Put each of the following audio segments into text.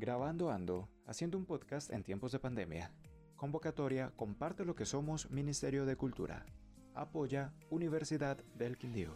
Grabando Ando, haciendo un podcast en tiempos de pandemia. Convocatoria Comparte lo que somos Ministerio de Cultura. Apoya Universidad del Quindío.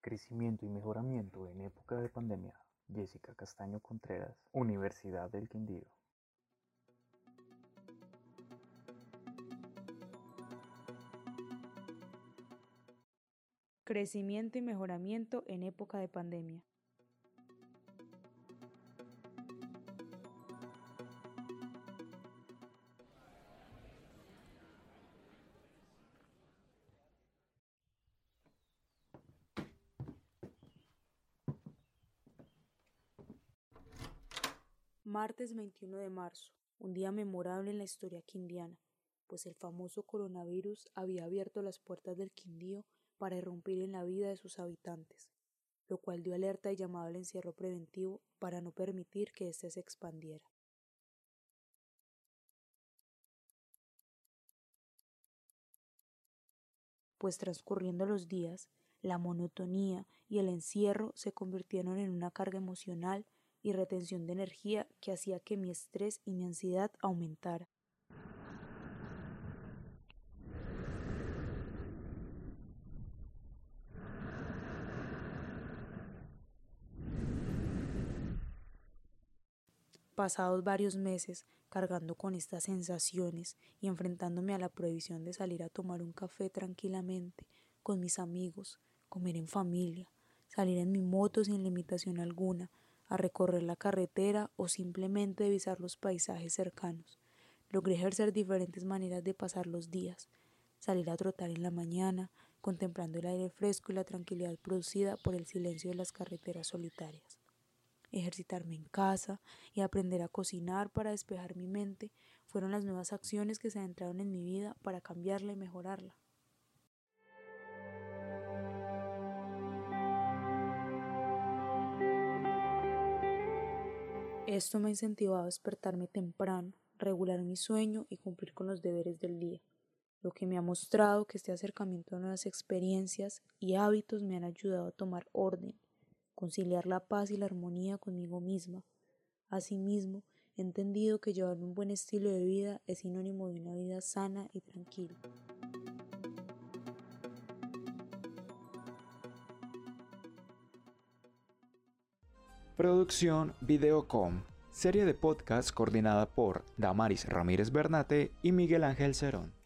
Crecimiento y mejoramiento en época de pandemia. Jessica Castaño Contreras, Universidad del Quindío. Crecimiento y mejoramiento en época de pandemia. Martes 21 de marzo, un día memorable en la historia quindiana, pues el famoso coronavirus había abierto las puertas del Quindío para irrumpir en la vida de sus habitantes, lo cual dio alerta y llamado al encierro preventivo para no permitir que éste se expandiera. Pues transcurriendo los días, la monotonía y el encierro se convirtieron en una carga emocional y retención de energía que hacía que mi estrés y mi ansiedad aumentara. Pasados varios meses cargando con estas sensaciones y enfrentándome a la prohibición de salir a tomar un café tranquilamente con mis amigos, comer en familia, salir en mi moto sin limitación alguna, a recorrer la carretera o simplemente divisar los paisajes cercanos. Logré ejercer diferentes maneras de pasar los días, salir a trotar en la mañana, contemplando el aire fresco y la tranquilidad producida por el silencio de las carreteras solitarias ejercitarme en casa y aprender a cocinar para despejar mi mente fueron las nuevas acciones que se adentraron en mi vida para cambiarla y mejorarla. Esto me ha incentivado a despertarme temprano, regular mi sueño y cumplir con los deberes del día, lo que me ha mostrado que este acercamiento a nuevas experiencias y hábitos me han ayudado a tomar orden conciliar la paz y la armonía conmigo misma. Asimismo, he entendido que llevar un buen estilo de vida es sinónimo de una vida sana y tranquila. Producción Videocom, serie de podcast coordinada por Damaris Ramírez Bernate y Miguel Ángel Cerón.